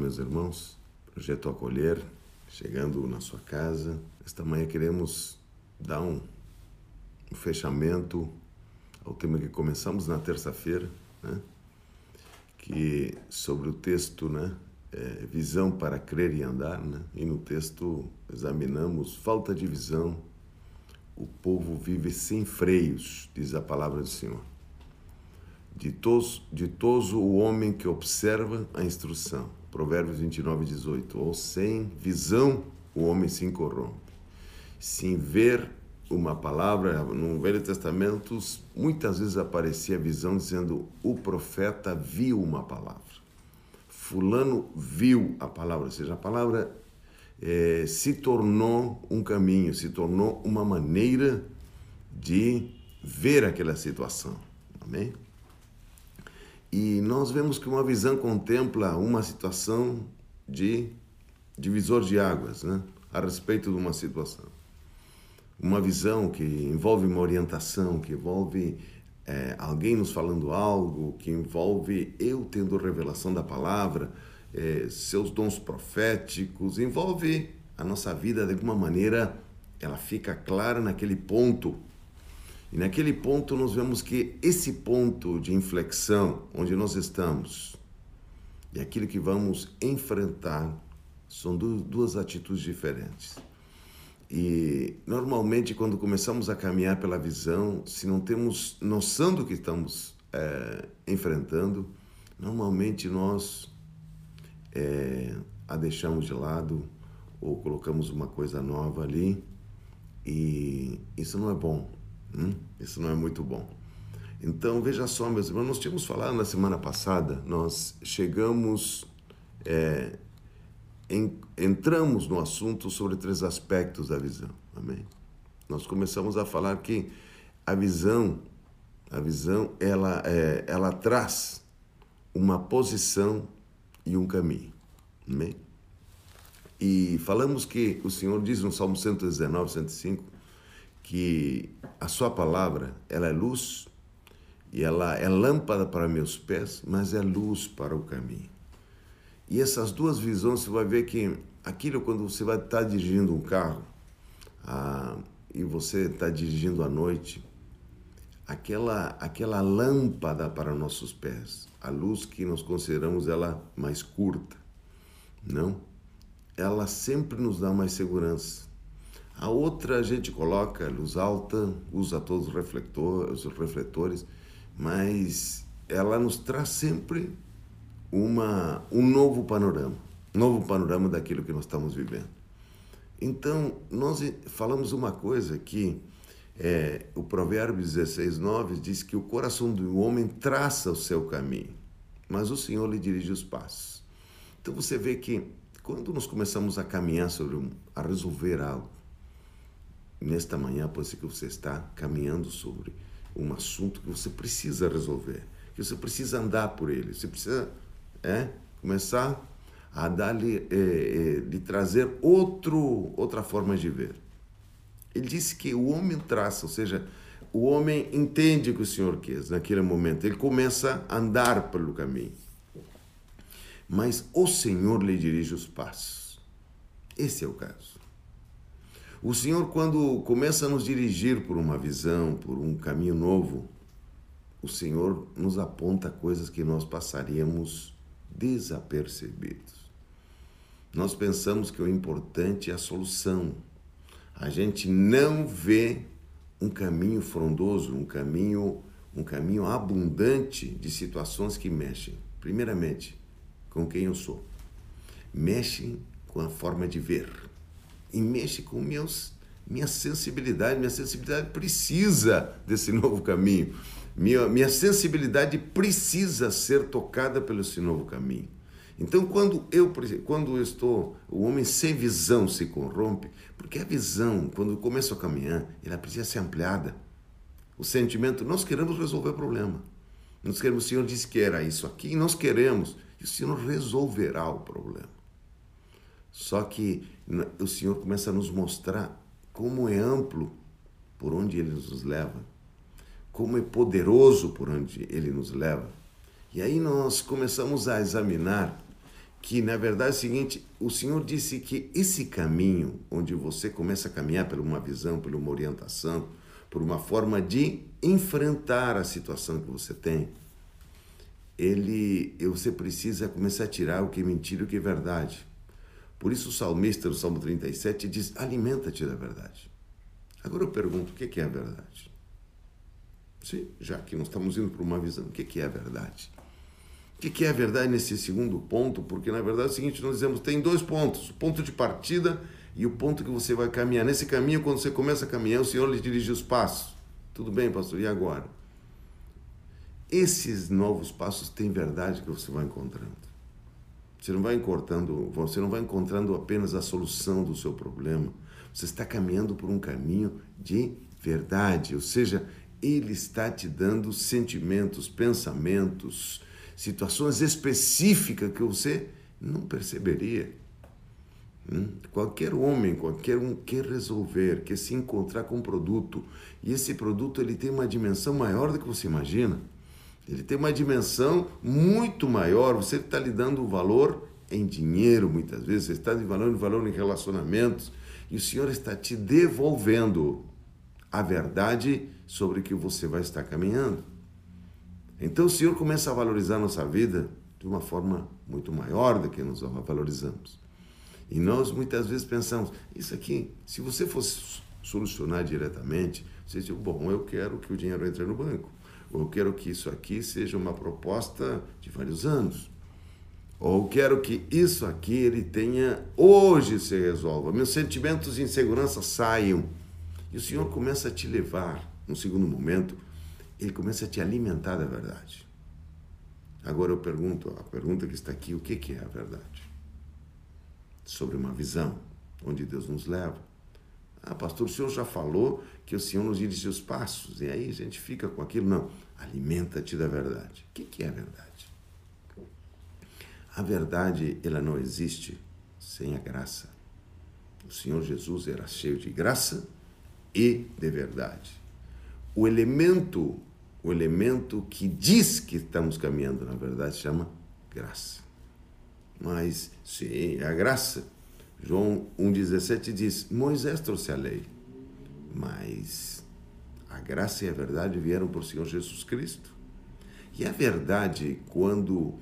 meus irmãos. Projeto Acolher, chegando na sua casa. Esta manhã queremos dar um, um fechamento ao tema que começamos na terça-feira, né? que sobre o texto, né? É, visão para crer e andar, né? E no texto examinamos falta de visão. O povo vive sem freios, diz a palavra do Senhor. Ditoso, ditoso o homem que observa a instrução. Provérbios 29, 18. Ou sem visão o homem se corrompe. Sem ver uma palavra, no Velho Testamento, muitas vezes aparecia a visão dizendo o profeta viu uma palavra. Fulano viu a palavra, ou seja, a palavra é, se tornou um caminho, se tornou uma maneira de ver aquela situação. Amém? E nós vemos que uma visão contempla uma situação de divisor de águas, né? a respeito de uma situação. Uma visão que envolve uma orientação, que envolve é, alguém nos falando algo, que envolve eu tendo revelação da palavra, é, seus dons proféticos, envolve a nossa vida de alguma maneira, ela fica clara naquele ponto e naquele ponto nós vemos que esse ponto de inflexão onde nós estamos e aquilo que vamos enfrentar são duas atitudes diferentes. E normalmente quando começamos a caminhar pela visão, se não temos noção do que estamos é, enfrentando, normalmente nós é, a deixamos de lado ou colocamos uma coisa nova ali e isso não é bom. Hum? Isso não é muito bom. Então, veja só, meus irmãos, nós tínhamos falado na semana passada, nós chegamos, é, em, entramos no assunto sobre três aspectos da visão. Amém? Nós começamos a falar que a visão, a visão, ela, é, ela traz uma posição e um caminho. Amém? E falamos que o Senhor diz no Salmo 119, 105, que a sua palavra, ela é luz e ela é lâmpada para meus pés, mas é luz para o caminho. E essas duas visões, você vai ver que aquilo quando você vai estar dirigindo um carro ah, e você está dirigindo à noite, aquela, aquela lâmpada para nossos pés, a luz que nós consideramos ela mais curta, não? Ela sempre nos dá mais segurança. A outra a gente coloca luz alta, usa todos os refletores, os refletores, mas ela nos traz sempre uma, um novo panorama, novo panorama daquilo que nós estamos vivendo. Então, nós falamos uma coisa que é, o provérbio 16, 9 diz que o coração do homem traça o seu caminho, mas o Senhor lhe dirige os passos. Então você vê que quando nós começamos a caminhar sobre a resolver algo, nesta manhã pode ser que você está caminhando sobre um assunto que você precisa resolver, que você precisa andar por ele, você precisa é, começar a dar-lhe, é, é, trazer outro, outra forma de ver. Ele disse que o homem traça, ou seja, o homem entende o que o Senhor quer naquele momento, ele começa a andar pelo caminho. Mas o Senhor lhe dirige os passos. Esse é o caso. O Senhor, quando começa a nos dirigir por uma visão, por um caminho novo, o Senhor nos aponta coisas que nós passaríamos desapercebidos. Nós pensamos que o importante é a solução. A gente não vê um caminho frondoso, um caminho, um caminho abundante de situações que mexem, primeiramente, com quem eu sou. Mexem com a forma de ver e mexe com meus, minha sensibilidade. Minha sensibilidade precisa desse novo caminho. Minha, minha sensibilidade precisa ser tocada pelo esse novo caminho. Então, quando eu, quando eu estou, o homem sem visão se corrompe, porque a visão, quando começa a caminhar, ela precisa ser ampliada. O sentimento, nós queremos resolver o problema. Nós queremos, o Senhor disse que era isso aqui, e nós queremos, e o Senhor resolverá o problema. Só que o Senhor começa a nos mostrar como é amplo por onde Ele nos leva, como é poderoso por onde Ele nos leva. E aí nós começamos a examinar que na verdade é o seguinte, o Senhor disse que esse caminho onde você começa a caminhar por uma visão, por uma orientação, por uma forma de enfrentar a situação que você tem, ele, você precisa começar a tirar o que é mentira e o que é verdade. Por isso o salmista, no Salmo 37, diz: alimenta-te da verdade. Agora eu pergunto: o que é a verdade? Sim, já que nós estamos indo para uma visão, o que é a verdade? O que é a verdade nesse segundo ponto? Porque na verdade é o seguinte: nós dizemos tem dois pontos, o ponto de partida e o ponto que você vai caminhar. Nesse caminho, quando você começa a caminhar, o Senhor lhe dirige os passos. Tudo bem, pastor, e agora? Esses novos passos têm verdade que você vai encontrando. Você não vai encontrando, você não vai encontrando apenas a solução do seu problema. Você está caminhando por um caminho de verdade, ou seja, ele está te dando sentimentos, pensamentos, situações específicas que você não perceberia. Hum? Qualquer homem, qualquer um quer resolver, quer se encontrar com um produto, e esse produto ele tem uma dimensão maior do que você imagina. Ele tem uma dimensão muito maior. Você está lhe dando valor em dinheiro, muitas vezes, você está lhe dando valor em relacionamentos, e o Senhor está te devolvendo a verdade sobre que você vai estar caminhando. Então o Senhor começa a valorizar a nossa vida de uma forma muito maior do que nós valorizamos. E nós muitas vezes pensamos, isso aqui, se você fosse solucionar diretamente, você diz, bom, eu quero que o dinheiro entre no banco. Ou quero que isso aqui seja uma proposta de vários anos. Ou quero que isso aqui ele tenha hoje se resolva. Meus sentimentos de insegurança saiam. E o Senhor começa a te levar, no segundo momento, ele começa a te alimentar da verdade. Agora eu pergunto, a pergunta que está aqui, o que é a verdade? Sobre uma visão, onde Deus nos leva. Ah, pastor, o senhor já falou que o senhor nos dirige os passos, e aí a gente fica com aquilo. Não, alimenta-te da verdade. O que é a verdade? A verdade, ela não existe sem a graça. O Senhor Jesus era cheio de graça e de verdade. O elemento, o elemento que diz que estamos caminhando, na verdade, chama graça. Mas, sim, é a graça João 1,17 diz: Moisés trouxe a lei, mas a graça e a verdade vieram por Senhor Jesus Cristo. E a verdade, quando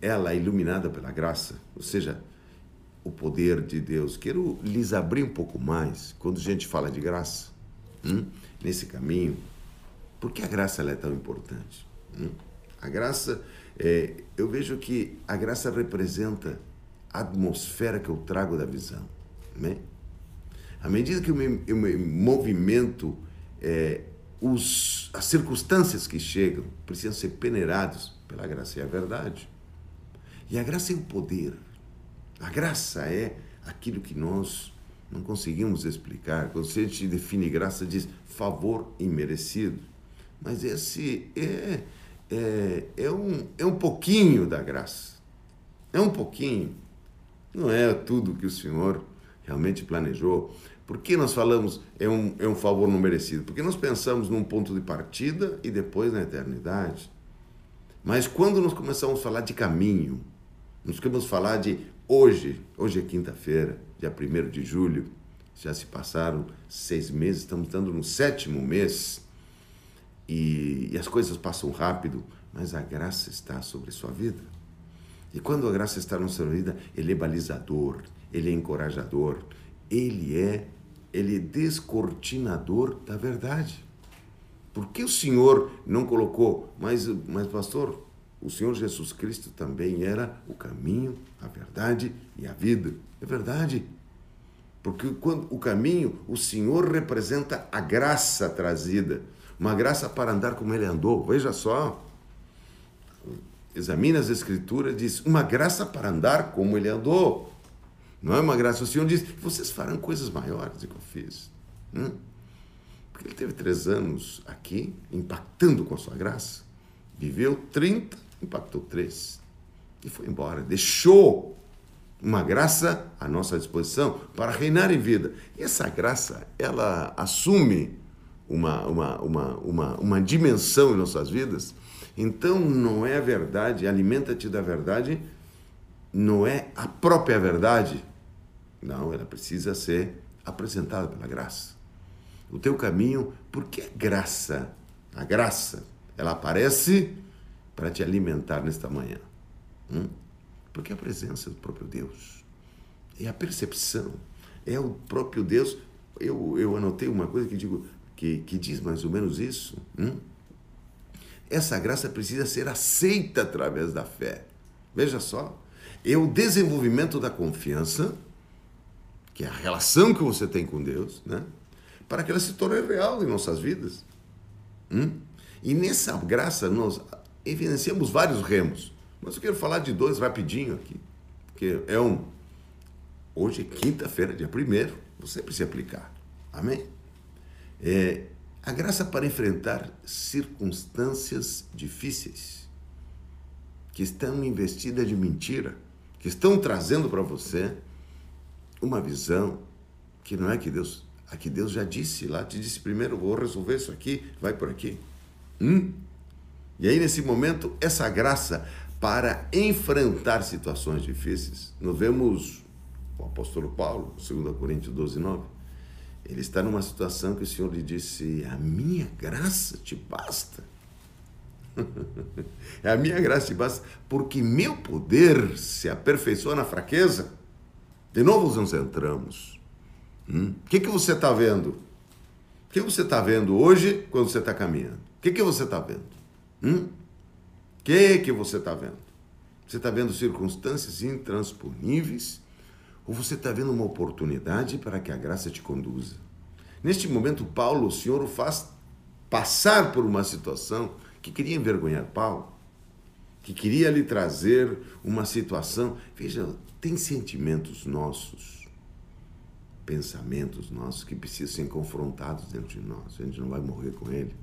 ela é iluminada pela graça, ou seja, o poder de Deus, quero lhes abrir um pouco mais quando a gente fala de graça, hum, nesse caminho, por que a graça é tão importante? Hum? A graça, é, eu vejo que a graça representa atmosfera que eu trago da visão. Né? À medida que eu me, eu me movimento, é, os, as circunstâncias que chegam precisam ser peneirados pela graça e a verdade. E a graça é o poder. A graça é aquilo que nós não conseguimos explicar. Quando a gente define graça, diz favor imerecido. Mas esse é, é, é, um, é um pouquinho da graça. É um pouquinho não é tudo que o Senhor realmente planejou. Por que nós falamos é um, é um favor não merecido? Porque nós pensamos num ponto de partida e depois na eternidade. Mas quando nós começamos a falar de caminho, nós a falar de hoje, hoje é quinta-feira, dia 1 de julho, já se passaram seis meses, estamos estando no sétimo mês e, e as coisas passam rápido, mas a graça está sobre sua vida. E quando a graça está na sua vida, ele é balizador, ele é encorajador, ele é, ele é descortinador da verdade. Por que o Senhor não colocou, mas, mas pastor, o Senhor Jesus Cristo também era o caminho, a verdade e a vida. É verdade. Porque quando o caminho, o Senhor representa a graça trazida, uma graça para andar como ele andou. Veja só, examina as Escrituras, diz: uma graça para andar como ele andou. Não é uma graça. O Senhor diz: vocês farão coisas maiores do que eu fiz. Hum? Porque ele teve três anos aqui, impactando com a sua graça. Viveu 30, impactou três. E foi embora. Deixou uma graça à nossa disposição para reinar em vida. E essa graça, ela assume uma, uma, uma, uma, uma dimensão em nossas vidas então não é a verdade, alimenta-te da verdade, não é a própria verdade. Não, ela precisa ser apresentada pela graça. O teu caminho, porque a graça, a graça, ela aparece para te alimentar nesta manhã. Hum? Porque a presença do próprio Deus é a percepção, é o próprio Deus. Eu, eu anotei uma coisa que digo que, que diz mais ou menos isso. Hum? Essa graça precisa ser aceita através da fé. Veja só, é o desenvolvimento da confiança, que é a relação que você tem com Deus, né? para que ela se torne real em nossas vidas. Hum? E nessa graça nós evidenciamos vários remos, mas eu quero falar de dois rapidinho aqui, que é um. Hoje é quinta-feira, dia primeiro, você precisa aplicar. Amém? É, a graça para enfrentar circunstâncias difíceis que estão investidas de mentira, que estão trazendo para você uma visão que não é que Deus, a que Deus já disse lá, te disse primeiro, vou resolver isso aqui, vai por aqui. Hum? E aí nesse momento, essa graça para enfrentar situações difíceis, nós vemos o apóstolo Paulo, 2 Coríntios 12, 9, ele está numa situação que o Senhor lhe disse: A minha graça te basta. a minha graça te basta, porque meu poder se aperfeiçoa na fraqueza. De novo nos entramos. Hum? O que, que você está vendo? O que você está vendo hoje quando você está caminhando? O que, que você está vendo? Hum? O que, que você está vendo? Você está vendo circunstâncias intransponíveis ou você está vendo uma oportunidade para que a graça te conduza? Neste momento, Paulo, o Senhor o faz passar por uma situação que queria envergonhar Paulo, que queria lhe trazer uma situação. Veja, tem sentimentos nossos, pensamentos nossos que precisam ser confrontados dentro de nós. A gente não vai morrer com ele.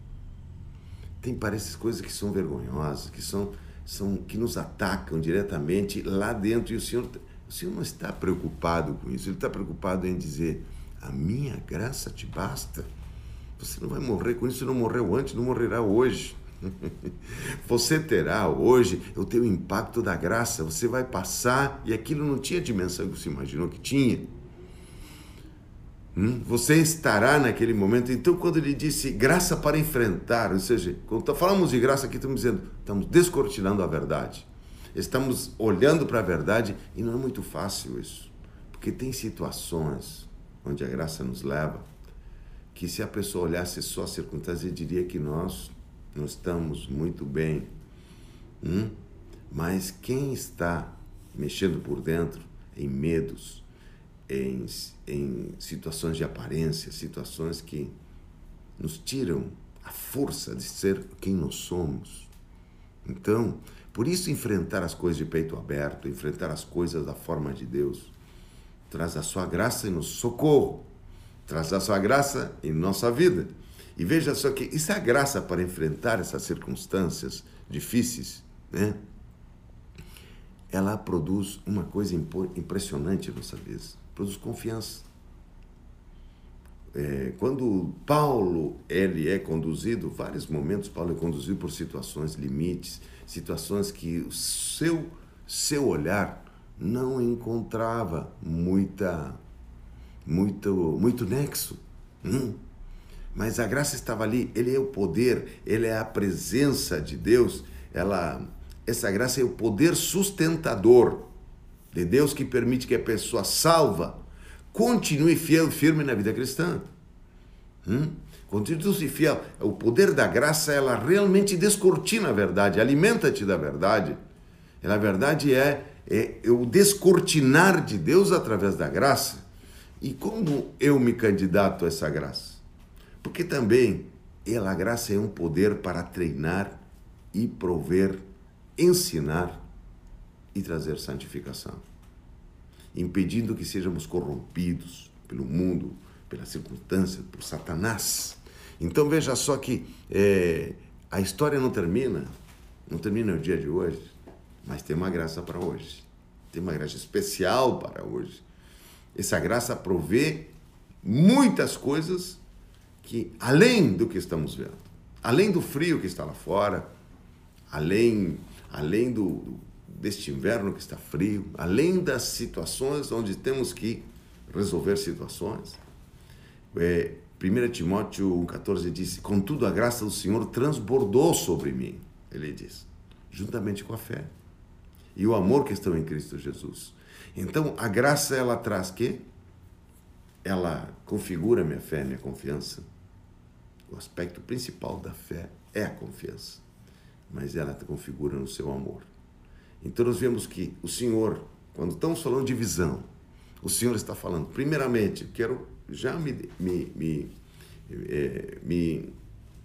Tem parece coisas que são vergonhosas, que são, são que nos atacam diretamente lá dentro e o Senhor Senhor não está preocupado com isso, Ele está preocupado em dizer: a minha graça te basta. Você não vai morrer com isso, não morreu antes, não morrerá hoje. Você terá hoje o teu impacto da graça, você vai passar e aquilo não tinha a dimensão que você imaginou que tinha. Hum? Você estará naquele momento. Então, quando ele disse graça para enfrentar, ou seja, quando falamos de graça aqui, estamos dizendo, estamos descortinando a verdade estamos olhando para a verdade e não é muito fácil isso, porque tem situações onde a graça nos leva que se a pessoa olhasse só a circunstância, diria que nós não estamos muito bem. Hum? Mas quem está mexendo por dentro em medos, em, em situações de aparência, situações que nos tiram a força de ser quem nós somos. Então, por isso, enfrentar as coisas de peito aberto, enfrentar as coisas da forma de Deus, traz a sua graça e nos socorro, traz a sua graça em nossa vida. E veja só que isso é a graça para enfrentar essas circunstâncias difíceis, né? Ela produz uma coisa impressionante nossa vida, produz confiança. É, quando Paulo ele é conduzido, vários momentos Paulo é conduzido por situações limites, situações que o seu, seu olhar não encontrava muita, muito, muito nexo. Hum. Mas a graça estava ali, ele é o poder, ele é a presença de Deus, ela, essa graça é o poder sustentador de Deus que permite que a pessoa salva continue fiel, firme na vida cristã. Hum? Continue fiel. O poder da graça, ela realmente descortina a verdade, alimenta-te da verdade. E na verdade é, é, é o descortinar de Deus através da graça. E como eu me candidato a essa graça? Porque também ela, a graça é um poder para treinar e prover, ensinar e trazer santificação, impedindo que sejamos corrompidos pelo mundo, pela circunstância, por Satanás. Então veja só que é, a história não termina, não termina no dia de hoje, mas tem uma graça para hoje. Tem uma graça especial para hoje. Essa graça provê muitas coisas que, além do que estamos vendo, além do frio que está lá fora, além, além do, deste inverno que está frio, além das situações onde temos que resolver situações. É, 1 Timóteo 1,14 diz: Contudo, a graça do Senhor transbordou sobre mim, ele diz, juntamente com a fé e o amor que estão em Cristo Jesus. Então, a graça ela traz que? Ela configura minha fé, minha confiança. O aspecto principal da fé é a confiança, mas ela configura no seu amor. Então, nós vemos que o Senhor, quando estamos falando de visão, o Senhor está falando, primeiramente, quero já me, me, me, é, me,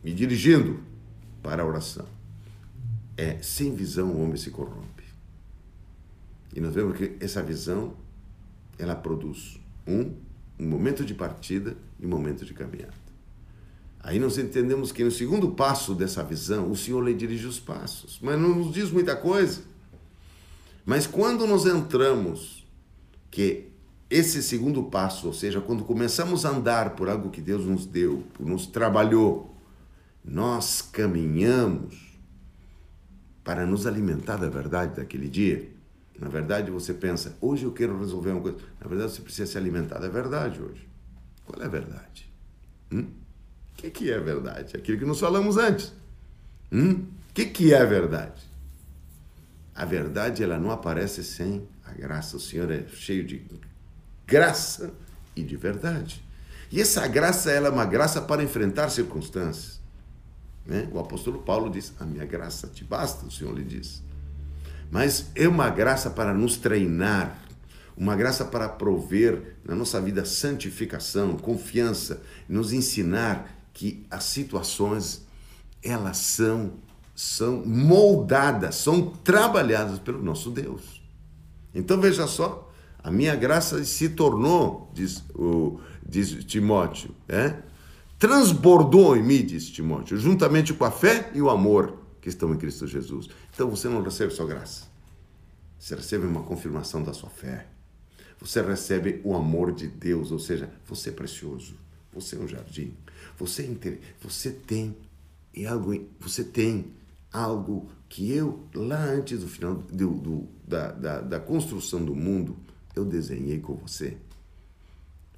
me dirigindo para a oração. É, sem visão o homem se corrompe. E nós vemos que essa visão, ela produz um, um momento de partida e um momento de caminhada. Aí nós entendemos que no segundo passo dessa visão, o Senhor lhe dirige os passos, mas não nos diz muita coisa. Mas quando nós entramos, que esse segundo passo, ou seja, quando começamos a andar por algo que Deus nos deu, nos trabalhou, nós caminhamos para nos alimentar da verdade daquele dia. Na verdade, você pensa, hoje eu quero resolver uma coisa. Na verdade, você precisa se alimentar da verdade hoje. Qual é a verdade? Hum? O que, é verdade? Aquilo que nós falamos antes. Hum? O que, é verdade? A verdade ela não aparece sem a graça. O Senhor é cheio de graça e de verdade. E essa graça ela é uma graça para enfrentar circunstâncias. Né? O apóstolo Paulo diz: A minha graça te basta, o Senhor lhe diz mas é uma graça para nos treinar, uma graça para prover na nossa vida santificação, confiança, nos ensinar que as situações elas são são moldadas, são trabalhadas pelo nosso Deus. Então veja só, a minha graça se tornou, diz, o, diz Timóteo, é? transbordou em mim, diz Timóteo, juntamente com a fé e o amor que estão em Cristo Jesus. Então você não recebe só graça. Você recebe uma confirmação da sua fé. Você recebe o amor de Deus, ou seja, você é precioso. Você é um jardim. Você, é você tem algo, você tem algo que eu lá antes do final do, do da, da, da construção do mundo eu desenhei com você.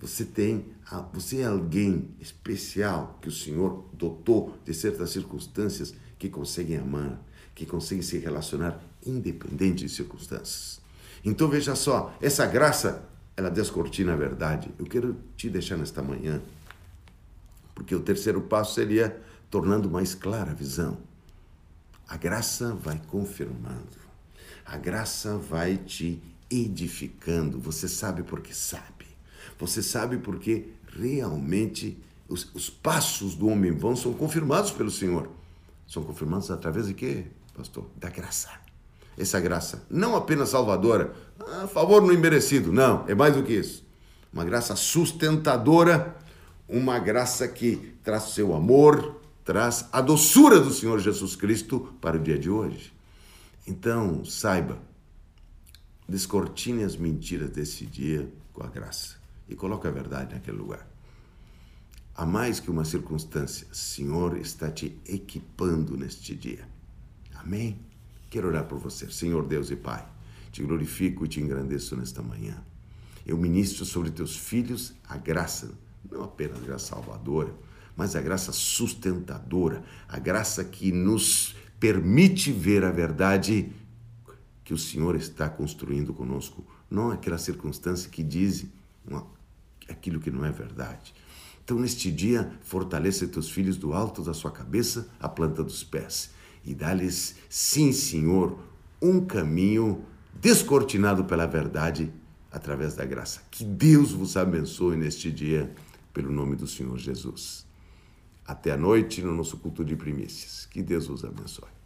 Você tem, você é alguém especial que o Senhor dotou de certas circunstâncias que conseguem amar, que conseguem se relacionar independente de circunstâncias. Então veja só, essa graça, ela descortina a verdade. Eu quero te deixar nesta manhã, porque o terceiro passo seria tornando mais clara a visão. A graça vai confirmando. A graça vai te edificando. Você sabe porque sabe. Você sabe porque realmente os, os passos do homem vão são confirmados pelo Senhor. São confirmados através de quê, pastor? Da graça. Essa graça, não apenas salvadora, a favor não imerecido, não, é mais do que isso. Uma graça sustentadora, uma graça que traz seu amor, traz a doçura do Senhor Jesus Cristo para o dia de hoje. Então, saiba, descortine as mentiras desse dia com a graça e coloque a verdade naquele lugar. Há mais que uma circunstância, o Senhor está te equipando neste dia. Amém? Quero orar por você, Senhor Deus e Pai. Te glorifico e te engrandeço nesta manhã. Eu ministro sobre teus filhos a graça, não apenas a graça salvadora, mas a graça sustentadora, a graça que nos permite ver a verdade que o Senhor está construindo conosco, não aquela circunstância que diz aquilo que não é verdade. Então, neste dia, fortaleça teus filhos do alto da sua cabeça à planta dos pés e dá-lhes, sim, Senhor, um caminho descortinado pela verdade através da graça. Que Deus vos abençoe neste dia, pelo nome do Senhor Jesus. Até a noite no nosso culto de primícias. Que Deus vos abençoe.